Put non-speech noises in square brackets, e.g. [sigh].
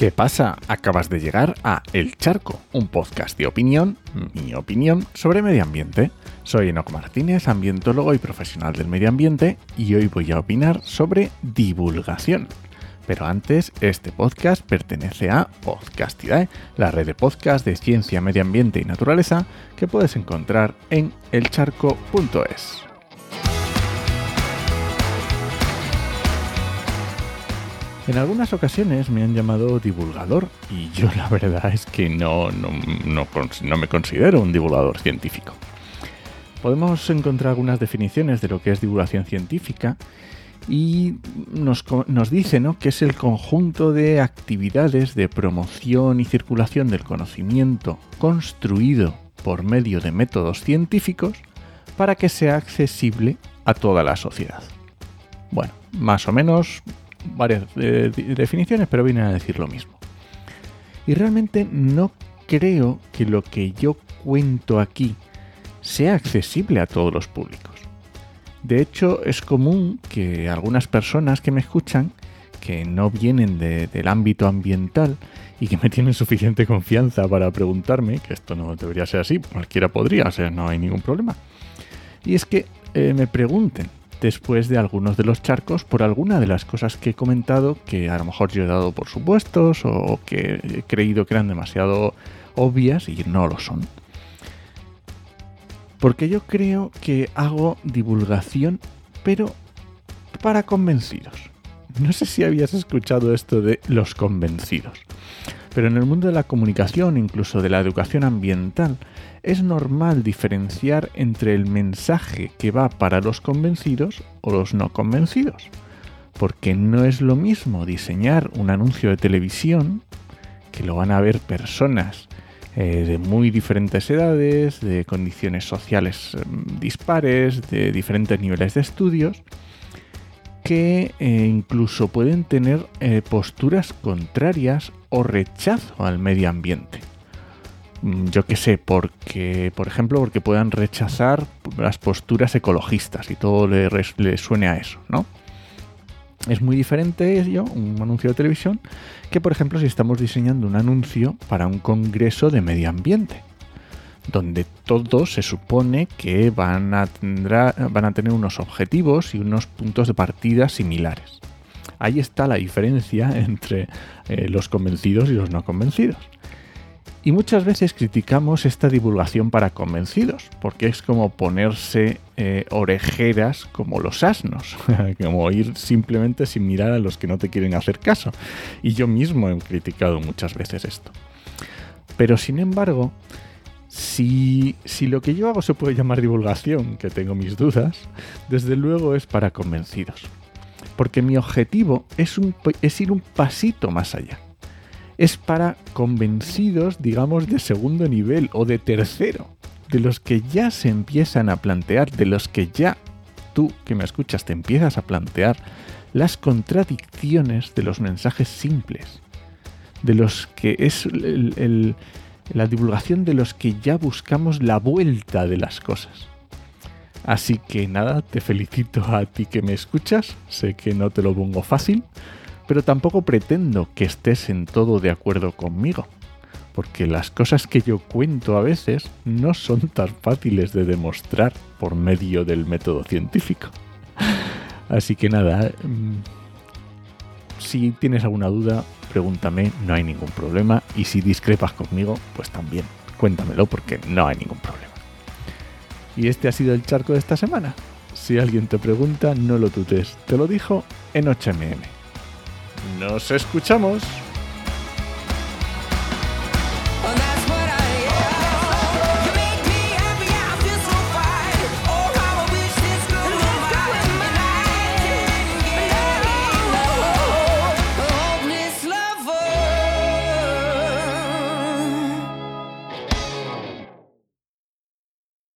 ¿Qué pasa? Acabas de llegar a El Charco, un podcast de opinión, mi opinión, sobre medio ambiente. Soy Enoc Martínez, ambientólogo y profesional del medio ambiente, y hoy voy a opinar sobre divulgación. Pero antes, este podcast pertenece a Podcastidae, la red de podcast de ciencia, medio ambiente y naturaleza que puedes encontrar en elcharco.es. En algunas ocasiones me han llamado divulgador y yo la verdad es que no, no, me considero un divulgador científico. Podemos encontrar algunas definiciones de lo que es divulgación científica y nos, nos dice ¿no? que es el conjunto de actividades de promoción y circulación del conocimiento construido por medio de métodos científicos para que sea accesible a toda la sociedad. Bueno, más o menos varias eh, definiciones, pero vienen a decir lo mismo. Y realmente no creo que lo que yo cuento aquí sea accesible a todos los públicos. De hecho, es común que algunas personas que me escuchan, que no vienen del ámbito ambiental y que me tienen suficiente confianza para preguntarme, que esto no debería ser así, cualquiera podría, o sea, no hay ningún problema. Y es que eh, me pregunten, después de algunos de los charcos por alguna de las cosas que he comentado que a lo mejor yo he dado por supuestos o que he creído que eran demasiado obvias y no lo son. Porque yo creo que hago divulgación, pero para convencidos. No sé si habías escuchado esto de los convencidos. Pero en el mundo de la comunicación, incluso de la educación ambiental, es normal diferenciar entre el mensaje que va para los convencidos o los no convencidos. Porque no es lo mismo diseñar un anuncio de televisión, que lo van a ver personas eh, de muy diferentes edades, de condiciones sociales mm, dispares, de diferentes niveles de estudios, que eh, incluso pueden tener eh, posturas contrarias o rechazo al medio ambiente. Mm, yo qué sé, porque, por ejemplo, porque puedan rechazar las posturas ecologistas y todo le, suene a eso, ¿no? Es muy diferente ello, un anuncio de televisión, que por ejemplo si estamos diseñando un anuncio para un congreso de medio ambiente, donde todos se supone que van a, van a tener unos objetivos y unos puntos de partida similares. Ahí está la diferencia [laughs] entre eh, los convencidos y los no convencidos. Y muchas veces criticamos esta divulgación para convencidos, porque es como ponerse eh, orejeras como los asnos, [laughs] como ir simplemente sin mirar a los que no te quieren hacer caso. Y yo mismo he criticado muchas veces esto. Pero sin embargo, si, si lo que yo hago se puede llamar divulgación, que tengo mis dudas, desde luego es para convencidos. Porque mi objetivo es, ir un pasito más allá es para convencidos, digamos, de segundo nivel o de tercero, de los que ya se empiezan a plantear, de los que ya tú que me escuchas te empiezas a plantear las contradicciones de los mensajes simples, de los que es la divulgación de los que ya buscamos la vuelta de las cosas. Así que nada, te felicito a ti que me escuchas, sé que no te lo pongo fácil, pero tampoco pretendo que estés en todo de acuerdo conmigo, porque las cosas que yo cuento a veces no son tan fáciles de demostrar por medio del método científico. Así que nada, mm, si tienes alguna duda, pregúntame, no hay ningún problema, y si discrepas conmigo, pues también, cuéntamelo porque no hay ningún problema. Y este ha sido el charco de esta semana. Si alguien te pregunta, no lo dudes, te lo dijo en 8mm. Nos escuchamos.